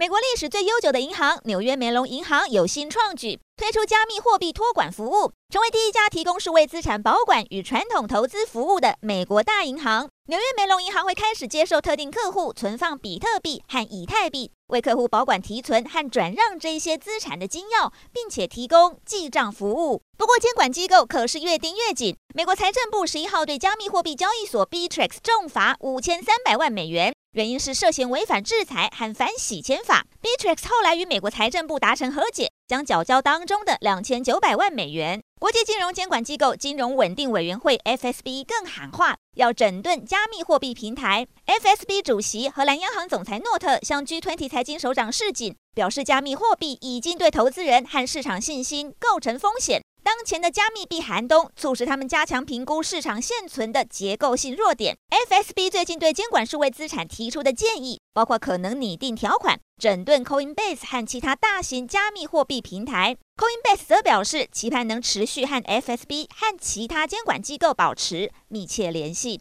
美国历史最悠久的银行纽约梅隆银行有新创举，推出加密货币托管服务，成为第一家提供数位资产保管与传统投资服务的美国大银行。纽约梅隆银行会开始接受特定客户存放比特币和以太币，为客户保管提存和转让这些资产的金钥，并且提供记账服务。不过，监管机构可是越盯越紧。美国财政部十一号对加密货币交易所 Bittrex 重罚五千三百万美元，原因是涉嫌违反制裁和反洗钱法。Bittrex 后来与美国财政部达成和解，将缴交当中的两千九百万美元。国际金融监管机构金融稳定委员会 （FSB） 更喊话，要整顿加密货币平台。FSB 主席荷兰央行总裁诺特向 G20 财经首长示警，表示加密货币已经对投资人和市场信心构成风险。当前的加密币寒冬，促使他们加强评估市场现存的结构性弱点。FSB 最近对监管数位资产提出的建议，包括可能拟定条款，整顿 Coinbase 和其他大型加密货币平台。Coinbase 则表示，期盼能持续和 FSB 和其他监管机构保持密切联系。